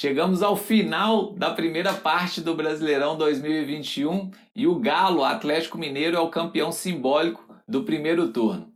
Chegamos ao final da primeira parte do Brasileirão 2021 e o Galo Atlético Mineiro é o campeão simbólico do primeiro turno.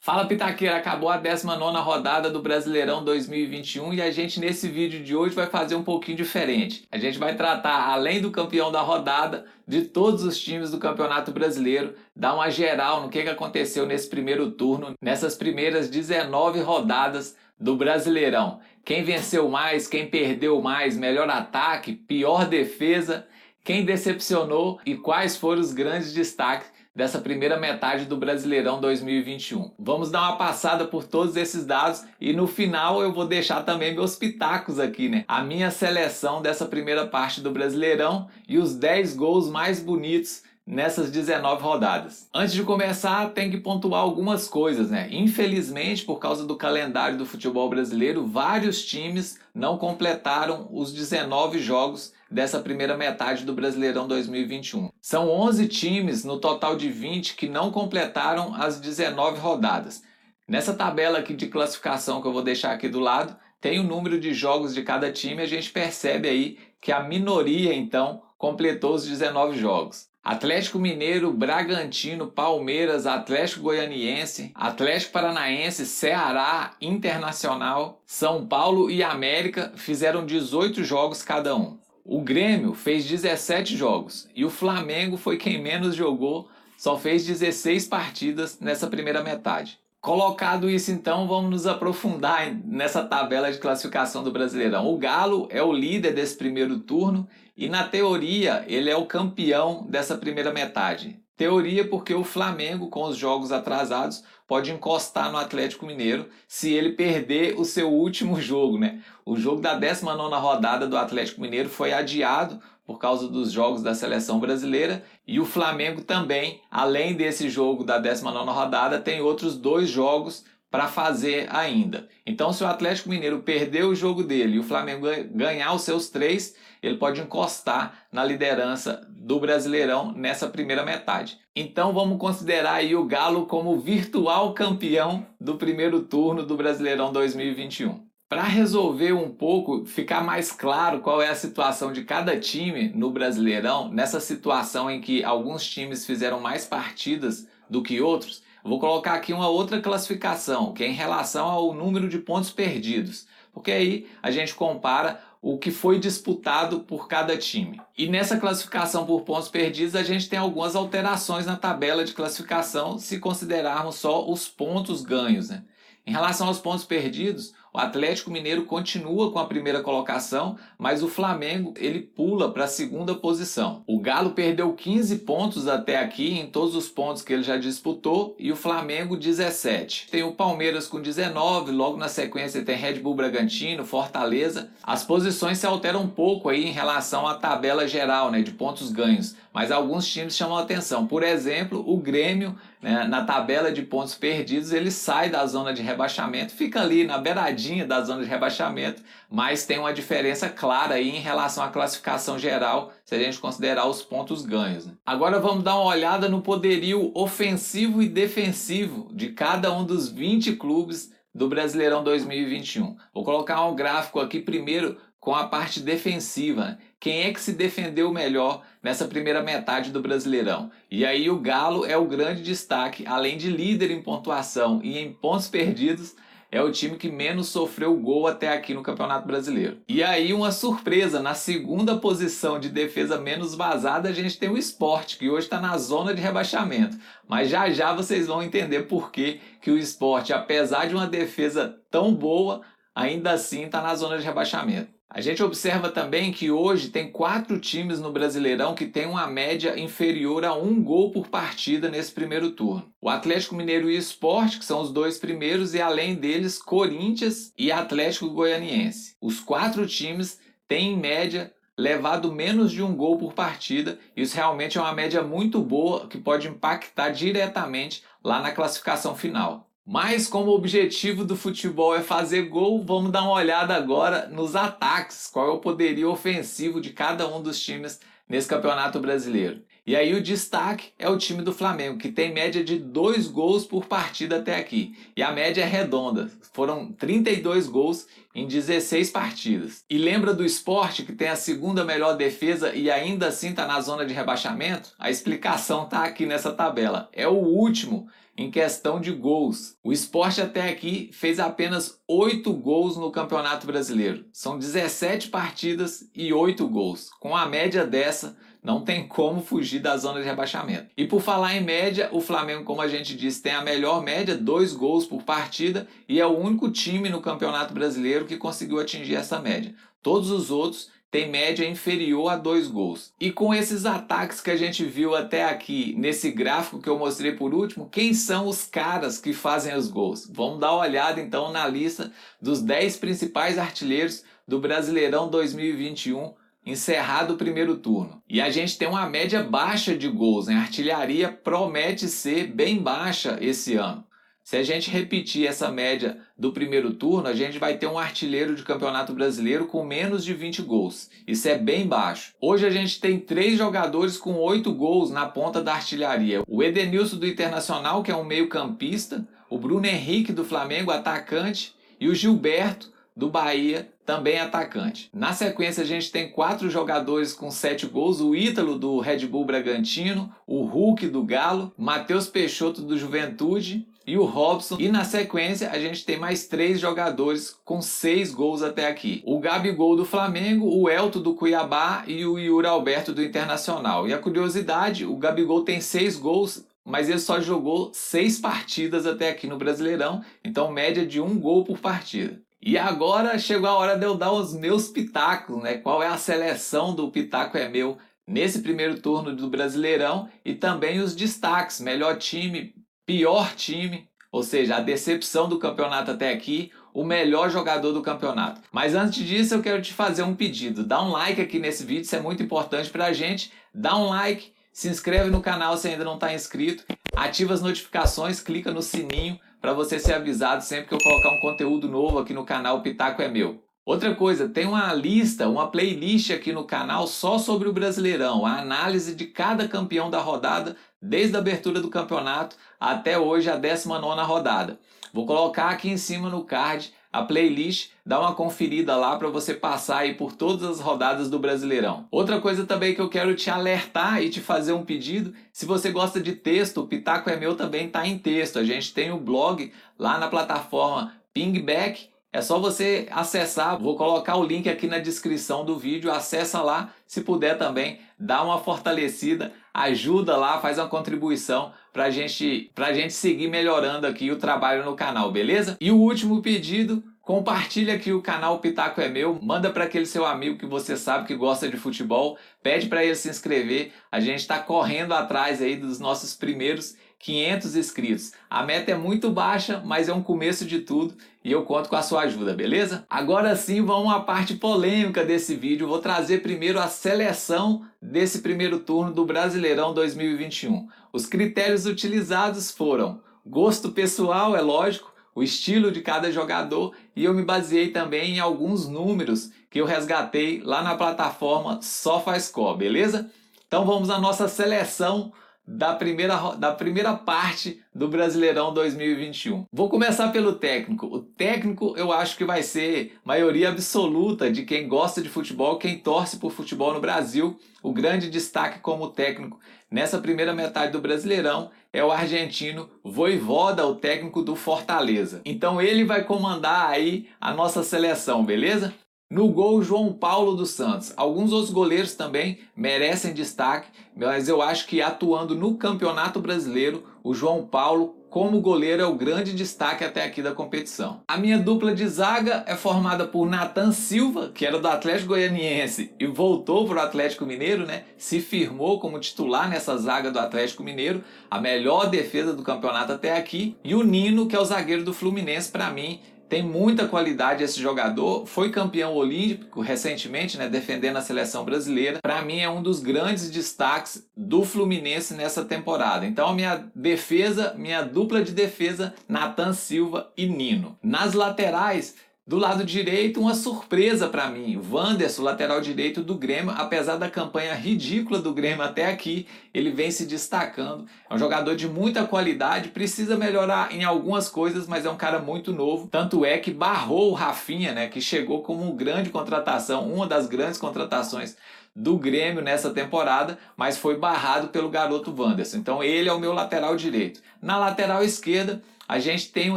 Fala Pitaqueira, acabou a 19 rodada do Brasileirão 2021 e a gente nesse vídeo de hoje vai fazer um pouquinho diferente. A gente vai tratar, além do campeão da rodada, de todos os times do Campeonato Brasileiro, dar uma geral no que aconteceu nesse primeiro turno, nessas primeiras 19 rodadas do Brasileirão. Quem venceu mais, quem perdeu mais, melhor ataque, pior defesa, quem decepcionou e quais foram os grandes destaques dessa primeira metade do Brasileirão 2021. Vamos dar uma passada por todos esses dados e no final eu vou deixar também meus pitacos aqui, né? A minha seleção dessa primeira parte do Brasileirão e os 10 gols mais bonitos nessas 19 rodadas. Antes de começar, tem que pontuar algumas coisas, né? Infelizmente, por causa do calendário do futebol brasileiro, vários times não completaram os 19 jogos dessa primeira metade do Brasileirão 2021. São 11 times no total de 20 que não completaram as 19 rodadas. Nessa tabela aqui de classificação que eu vou deixar aqui do lado, tem o número de jogos de cada time, a gente percebe aí que a minoria então completou os 19 jogos. Atlético Mineiro, Bragantino, Palmeiras, Atlético Goianiense, Atlético Paranaense, Ceará, Internacional, São Paulo e América fizeram 18 jogos cada um. O Grêmio fez 17 jogos e o Flamengo foi quem menos jogou, só fez 16 partidas nessa primeira metade. Colocado isso, então, vamos nos aprofundar nessa tabela de classificação do Brasileirão. O Galo é o líder desse primeiro turno e, na teoria, ele é o campeão dessa primeira metade. Teoria porque o Flamengo, com os jogos atrasados, pode encostar no Atlético Mineiro se ele perder o seu último jogo, né? O jogo da 19 rodada do Atlético Mineiro foi adiado por causa dos jogos da seleção brasileira e o Flamengo também, além desse jogo da 19 rodada, tem outros dois jogos para fazer ainda. Então, se o Atlético Mineiro perder o jogo dele e o Flamengo ganhar os seus três, ele pode encostar na liderança do Brasileirão nessa primeira metade. Então, vamos considerar aí o Galo como virtual campeão do primeiro turno do Brasileirão 2021. Para resolver um pouco, ficar mais claro qual é a situação de cada time no Brasileirão, nessa situação em que alguns times fizeram mais partidas do que outros, vou colocar aqui uma outra classificação, que é em relação ao número de pontos perdidos. Porque aí a gente compara o que foi disputado por cada time. E nessa classificação por pontos perdidos, a gente tem algumas alterações na tabela de classificação se considerarmos só os pontos ganhos. Né? Em relação aos pontos perdidos, o Atlético Mineiro continua com a primeira colocação, mas o Flamengo ele pula para a segunda posição. O Galo perdeu 15 pontos até aqui em todos os pontos que ele já disputou e o Flamengo 17. Tem o Palmeiras com 19, logo na sequência tem Red Bull Bragantino, Fortaleza. As posições se alteram um pouco aí em relação à tabela geral, né, de pontos ganhos, mas alguns times chamam atenção. Por exemplo, o Grêmio, né, na tabela de pontos perdidos, ele sai da zona de rebaixamento, fica ali na beiradinha da zona de rebaixamento, mas tem uma diferença clara aí em relação à classificação geral, se a gente considerar os pontos ganhos. Né? Agora vamos dar uma olhada no poderio ofensivo e defensivo de cada um dos 20 clubes do Brasileirão 2021. Vou colocar um gráfico aqui primeiro com a parte defensiva. Quem é que se defendeu melhor nessa primeira metade do Brasileirão? E aí o Galo é o grande destaque, além de líder em pontuação e em pontos perdidos, é o time que menos sofreu gol até aqui no Campeonato Brasileiro. E aí, uma surpresa, na segunda posição de defesa menos vazada, a gente tem o esporte, que hoje está na zona de rebaixamento. Mas já já vocês vão entender por que, que o esporte, apesar de uma defesa tão boa, ainda assim está na zona de rebaixamento. A gente observa também que hoje tem quatro times no Brasileirão que têm uma média inferior a um gol por partida nesse primeiro turno. O Atlético Mineiro e o Sport, que são os dois primeiros, e além deles, Corinthians e Atlético Goianiense. Os quatro times têm, em média, levado menos de um gol por partida. Isso realmente é uma média muito boa que pode impactar diretamente lá na classificação final. Mas como o objetivo do futebol é fazer gol, vamos dar uma olhada agora nos ataques. Qual é o poderio ofensivo de cada um dos times nesse Campeonato Brasileiro. E aí o destaque é o time do Flamengo, que tem média de 2 gols por partida até aqui. E a média é redonda, foram 32 gols em 16 partidas. E lembra do esporte que tem a segunda melhor defesa e ainda assim está na zona de rebaixamento? A explicação está aqui nessa tabela. É o último em questão de gols. O esporte até aqui fez apenas 8 gols no Campeonato Brasileiro. São 17 partidas e 8 gols. Com a média dessa, não tem como fugir da zona de rebaixamento. E por falar em média, o Flamengo, como a gente disse, tem a melhor média, 2 gols por partida, e é o único time no Campeonato Brasileiro que conseguiu atingir essa média. Todos os outros tem média inferior a dois gols. E com esses ataques que a gente viu até aqui nesse gráfico que eu mostrei por último, quem são os caras que fazem os gols? Vamos dar uma olhada então na lista dos 10 principais artilheiros do Brasileirão 2021 encerrado o primeiro turno. E a gente tem uma média baixa de gols, né? A artilharia promete ser bem baixa esse ano. Se a gente repetir essa média do primeiro turno, a gente vai ter um artilheiro de campeonato brasileiro com menos de 20 gols. Isso é bem baixo. Hoje a gente tem três jogadores com oito gols na ponta da artilharia: o Edenilson do Internacional, que é um meio-campista, o Bruno Henrique do Flamengo, atacante, e o Gilberto do Bahia, também atacante. Na sequência, a gente tem quatro jogadores com sete gols: o Ítalo do Red Bull Bragantino, o Hulk do Galo, Matheus Peixoto do Juventude e o Robson. E na sequência, a gente tem mais três jogadores com seis gols até aqui: o Gabigol do Flamengo, o Elto do Cuiabá e o Yuri Alberto do Internacional. E a curiosidade: o Gabigol tem seis gols mas ele só jogou seis partidas até aqui no Brasileirão, então média de um gol por partida. E agora chegou a hora de eu dar os meus pitacos, né? Qual é a seleção do Pitaco é Meu nesse primeiro turno do Brasileirão e também os destaques, melhor time, pior time, ou seja, a decepção do campeonato até aqui, o melhor jogador do campeonato. Mas antes disso, eu quero te fazer um pedido. Dá um like aqui nesse vídeo, isso é muito importante pra gente. Dá um like, se inscreve no canal se ainda não está inscrito, ativa as notificações, clica no sininho para você ser avisado sempre que eu colocar um conteúdo novo aqui no canal Pitaco é Meu. Outra coisa, tem uma lista, uma playlist aqui no canal só sobre o Brasileirão, a análise de cada campeão da rodada, desde a abertura do campeonato até hoje a 19ª rodada. Vou colocar aqui em cima no card a playlist, dá uma conferida lá para você passar aí por todas as rodadas do Brasileirão. Outra coisa também que eu quero te alertar e te fazer um pedido, se você gosta de texto, o Pitaco é meu também está em texto. A gente tem o blog lá na plataforma Pingback é só você acessar, vou colocar o link aqui na descrição do vídeo, acessa lá, se puder também, dá uma fortalecida, ajuda lá, faz uma contribuição para gente, a gente seguir melhorando aqui o trabalho no canal, beleza? E o último pedido, Compartilha aqui o canal Pitaco é Meu, manda para aquele seu amigo que você sabe que gosta de futebol, pede para ele se inscrever. A gente está correndo atrás aí dos nossos primeiros 500 inscritos. A meta é muito baixa, mas é um começo de tudo e eu conto com a sua ajuda, beleza? Agora sim, vamos à parte polêmica desse vídeo. Vou trazer primeiro a seleção desse primeiro turno do Brasileirão 2021. Os critérios utilizados foram gosto pessoal, é lógico, o estilo de cada jogador e eu me baseei também em alguns números que eu resgatei lá na plataforma SofaScore, beleza? Então vamos à nossa seleção da primeira, da primeira parte do Brasileirão 2021. Vou começar pelo técnico. O técnico eu acho que vai ser maioria absoluta de quem gosta de futebol, quem torce por futebol no Brasil. O grande destaque como técnico nessa primeira metade do Brasileirão é o argentino Voivoda, o técnico do Fortaleza. Então ele vai comandar aí a nossa seleção, beleza? No gol, João Paulo dos Santos. Alguns outros goleiros também merecem destaque, mas eu acho que atuando no Campeonato Brasileiro, o João Paulo, como goleiro, é o grande destaque até aqui da competição. A minha dupla de zaga é formada por Nathan Silva, que era do Atlético Goianiense e voltou para o Atlético Mineiro, né? Se firmou como titular nessa zaga do Atlético Mineiro, a melhor defesa do campeonato até aqui. E o Nino, que é o zagueiro do Fluminense, para mim tem muita qualidade esse jogador, foi campeão olímpico recentemente, né, defendendo a seleção brasileira. Para mim é um dos grandes destaques do Fluminense nessa temporada. Então minha defesa, minha dupla de defesa, Nathan Silva e Nino. Nas laterais, Do lado direito, uma surpresa para mim. Wanderson, lateral direito do Grêmio, apesar da campanha ridícula do Grêmio até aqui, ele vem se destacando. É um jogador de muita qualidade, precisa melhorar em algumas coisas, mas é um cara muito novo. Tanto é que barrou o Rafinha, né, que chegou como grande contratação, uma das grandes contratações do Grêmio nessa temporada, mas foi barrado pelo garoto Wanderson. Então ele é o meu lateral direito. Na lateral esquerda, a gente tem.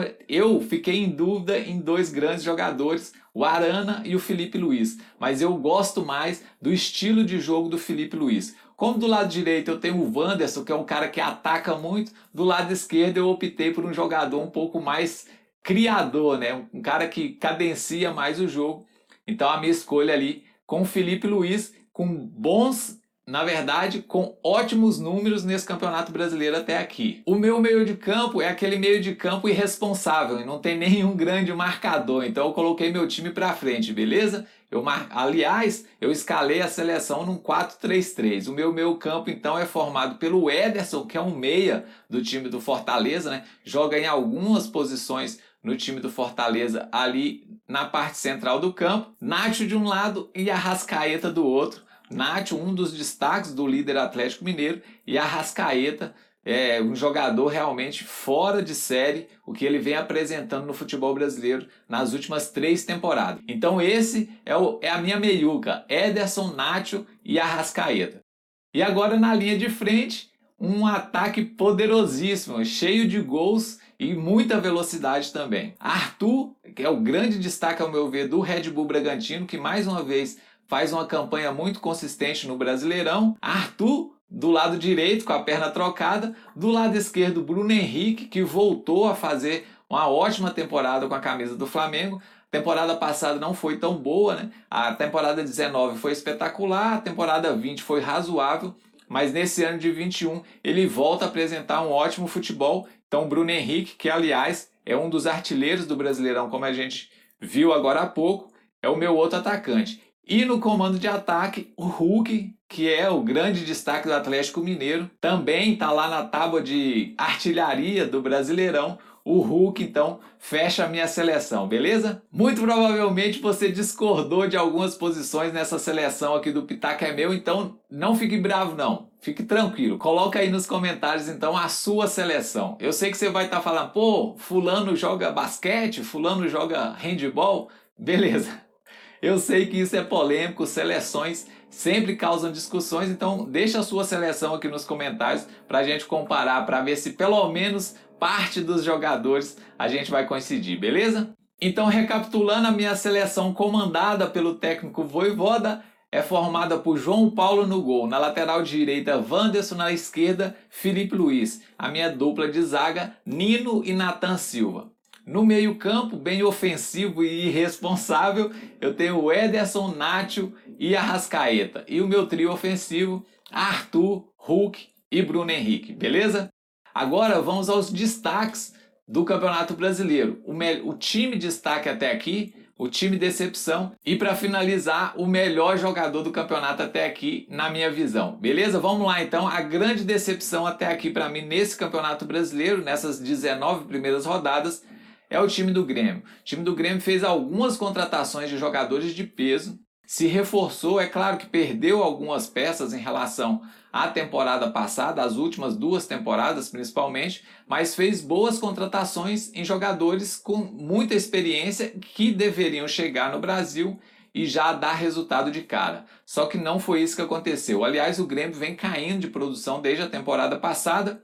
Eu fiquei em dúvida em dois grandes jogadores, o Arana e o Felipe Luiz, mas eu gosto mais do estilo de jogo do Felipe Luiz. Como do lado direito eu tenho o Wanderson, que é um cara que ataca muito, do lado esquerdo eu optei por um jogador um pouco mais criador, né? Um cara que cadencia mais o jogo. Então a minha escolha ali com o Felipe Luiz, com bons na verdade, com ótimos números nesse Campeonato Brasileiro até aqui. O meu meio de campo é aquele meio de campo irresponsável e não tem nenhum grande marcador, então eu coloquei meu time para frente, beleza? Eu mar... Aliás, eu escalei a seleção num 4-3-3. O meu meio campo então é formado pelo Ederson, que é um meia do time do Fortaleza, né? Joga em algumas posições no time do Fortaleza ali na parte central do campo. Nacho de um lado e a Rascaeta do outro. Nacho, um dos destaques do líder Atlético Mineiro, e Arrascaeta, é um jogador realmente fora de série, o que ele vem apresentando no futebol brasileiro nas últimas três temporadas. Então esse é, o, é a minha meiuca, Ederson, Nacho e Arrascaeta. E agora na linha de frente, um ataque poderosíssimo, cheio de gols e muita velocidade também. Arthur, que é o grande destaque ao meu ver do Red Bull Bragantino, que mais uma vez faz uma campanha muito consistente no Brasileirão. Arthur do lado direito com a perna trocada, do lado esquerdo Bruno Henrique que voltou a fazer uma ótima temporada com a camisa do Flamengo. temporada passada não foi tão boa, né? A temporada 19 foi espetacular, a temporada 20 foi razoável, mas nesse ano de 21 ele volta a apresentar um ótimo futebol. Então Bruno Henrique, que aliás é um dos artilheiros do Brasileirão, como a gente viu agora há pouco, é o meu outro atacante. E no comando de ataque, o Hulk, que é o grande destaque do Atlético Mineiro, também está lá na tábua de artilharia do Brasileirão. O Hulk, então, fecha a minha seleção, beleza? Muito provavelmente você discordou de algumas posições nessa seleção aqui do Pitaca é meu, então não fique bravo não. Fique tranquilo. Coloca aí nos comentários então a sua seleção. Eu sei que você vai estar tá falando, pô, fulano joga basquete, fulano joga handball. Beleza. Eu sei que isso é polêmico, seleções sempre causam discussões, então deixa a sua seleção aqui nos comentários para a gente comparar, para ver se pelo menos parte dos jogadores a gente vai coincidir, beleza? Então, recapitulando, a minha seleção comandada pelo técnico Voivoda é formada por João Paulo no gol, na lateral direita Wanderson, na esquerda Felipe Luiz, a minha dupla de zaga Nino e Natan Silva. No meio-campo, bem ofensivo e irresponsável, eu tenho o Ederson, Nacho e Arrascaeta. E o meu trio ofensivo, Arthur, Hulk e Bruno Henrique, beleza? Agora vamos aos destaques do Campeonato Brasileiro. O, o time destaque até aqui, o time decepção e para finalizar, o melhor jogador do campeonato até aqui, na minha visão. Beleza? Vamos lá então. A grande decepção até aqui para mim nesse Campeonato Brasileiro, nessas 19 primeiras rodadas, é o time do Grêmio. O time do Grêmio fez algumas contratações de jogadores de peso, se reforçou, é claro que perdeu algumas peças em relação à temporada passada, as últimas duas temporadas principalmente, mas fez boas contratações em jogadores com muita experiência que deveriam chegar no Brasil e já dar resultado de cara. Só que não foi isso que aconteceu. Aliás, o Grêmio vem caindo de produção desde a temporada passada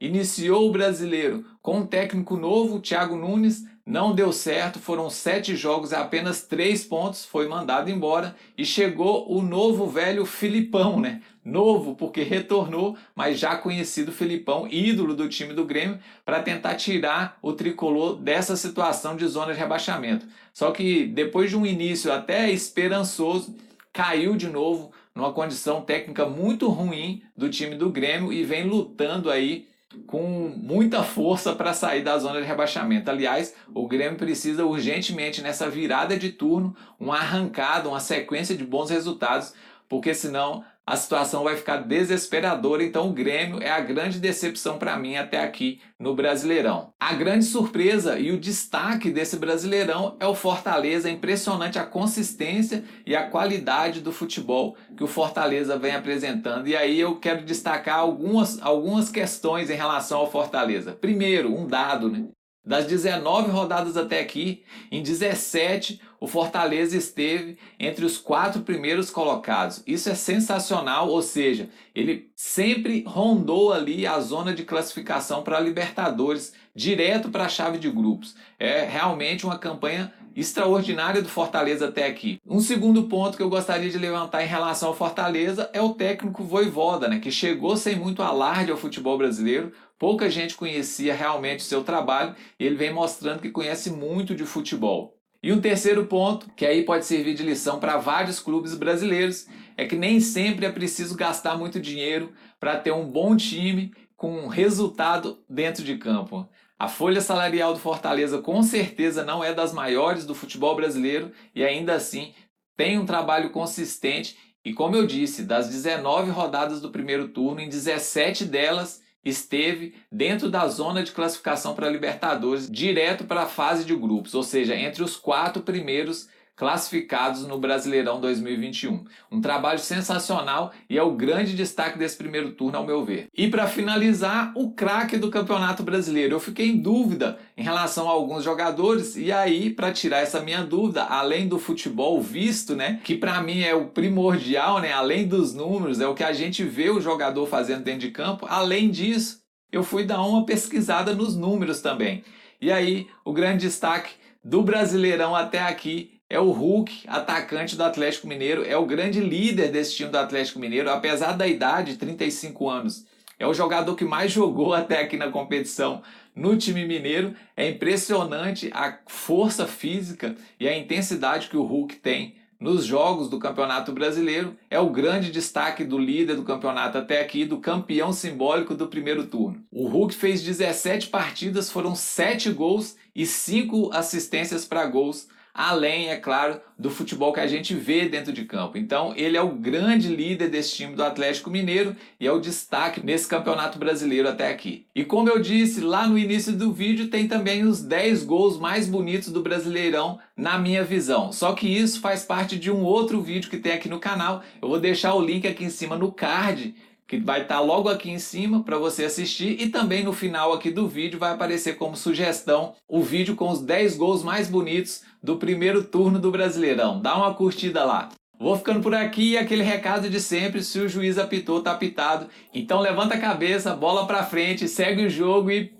Iniciou o brasileiro com um técnico novo, Thiago Nunes, não deu certo, foram sete jogos e apenas três pontos, foi mandado embora e chegou o novo velho Filipão, né? Novo porque retornou, mas já conhecido Filipão, ídolo do time do Grêmio, para tentar tirar o tricolor dessa situação de zona de rebaixamento. Só que depois de um início até esperançoso, caiu de novo numa condição técnica muito ruim do time do Grêmio e vem lutando aí com muita força para sair da zona de rebaixamento. Aliás, o Grêmio precisa urgentemente nessa virada de turno, uma arrancada, uma sequência de bons resultados porque senão a situação vai ficar desesperadora. Então, o Grêmio é a grande decepção para mim até aqui no Brasileirão. A grande surpresa e o destaque desse Brasileirão é o Fortaleza. É impressionante a consistência e a qualidade do futebol que o Fortaleza vem apresentando. E aí eu quero destacar algumas, algumas questões em relação ao Fortaleza. Primeiro, um dado, né? Das 19 rodadas até aqui, em 17 o Fortaleza esteve entre os quatro primeiros colocados. Isso é sensacional, ou seja, ele sempre rondou ali a zona de classificação para a Libertadores, direto para a chave de grupos. É realmente uma campanha extraordinária do Fortaleza até aqui. Um segundo ponto que eu gostaria de levantar em relação ao Fortaleza é o técnico Voivoda, né, que chegou sem muito alarde ao futebol brasileiro, pouca gente conhecia realmente o seu trabalho e ele vem mostrando que conhece muito de futebol. E um terceiro ponto, que aí pode servir de lição para vários clubes brasileiros, é que nem sempre é preciso gastar muito dinheiro para ter um bom time com resultado dentro de campo. A folha salarial do Fortaleza com certeza não é das maiores do futebol brasileiro e ainda assim tem um trabalho consistente e como eu disse, das 19 rodadas do primeiro turno, em 17 delas esteve dentro da zona de classificação para Libertadores, direto para a fase de grupos, ou seja, entre os quatro primeiros classificados no Brasileirão 2021. Um trabalho sensacional e é o grande destaque desse primeiro turno, ao meu ver. E para finalizar, o craque do Campeonato Brasileiro. Eu fiquei em dúvida em relação a alguns jogadores e aí, para tirar essa minha dúvida, além do futebol visto, né, que para mim é o primordial, né, além dos números, é o que a gente vê o jogador fazendo dentro de campo. Além disso, eu fui dar uma pesquisada nos números também. E aí, o grande destaque do Brasileirão até aqui é o Hulk, atacante do Atlético Mineiro, é o grande líder desse time do Atlético Mineiro, apesar da idade, 35 anos. É o jogador que mais jogou até aqui na competição no time mineiro. É impressionante a força física e a intensidade que o Hulk tem nos jogos do Campeonato Brasileiro. É o grande destaque do líder do campeonato até aqui, do campeão simbólico do primeiro turno. O Hulk fez 17 partidas, foram 7 gols e 5 assistências para gols além, é claro, do futebol que a gente vê dentro de campo. Então, ele é o grande líder desse time do Atlético Mineiro e é o destaque nesse campeonato brasileiro até aqui. E como eu disse lá no início do vídeo, tem também os 10 gols mais bonitos do Brasileirão na minha visão. Só que isso faz parte de um outro vídeo que tem aqui no canal. Eu vou deixar o link aqui em cima no card que vai estar tá logo aqui em cima para você assistir e também no final aqui do vídeo vai aparecer como sugestão o vídeo com os 10 gols mais bonitos do primeiro turno do Brasileirão. Dá uma curtida lá. Vou ficando por aqui e aquele recado de sempre, se o juiz apitou, tá apitado. Então levanta a cabeça, bola para frente, segue o jogo e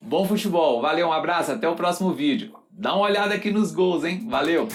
bom futebol. Valeu, um abraço, até o próximo vídeo. Dá uma olhada aqui nos gols, hein? Valeu!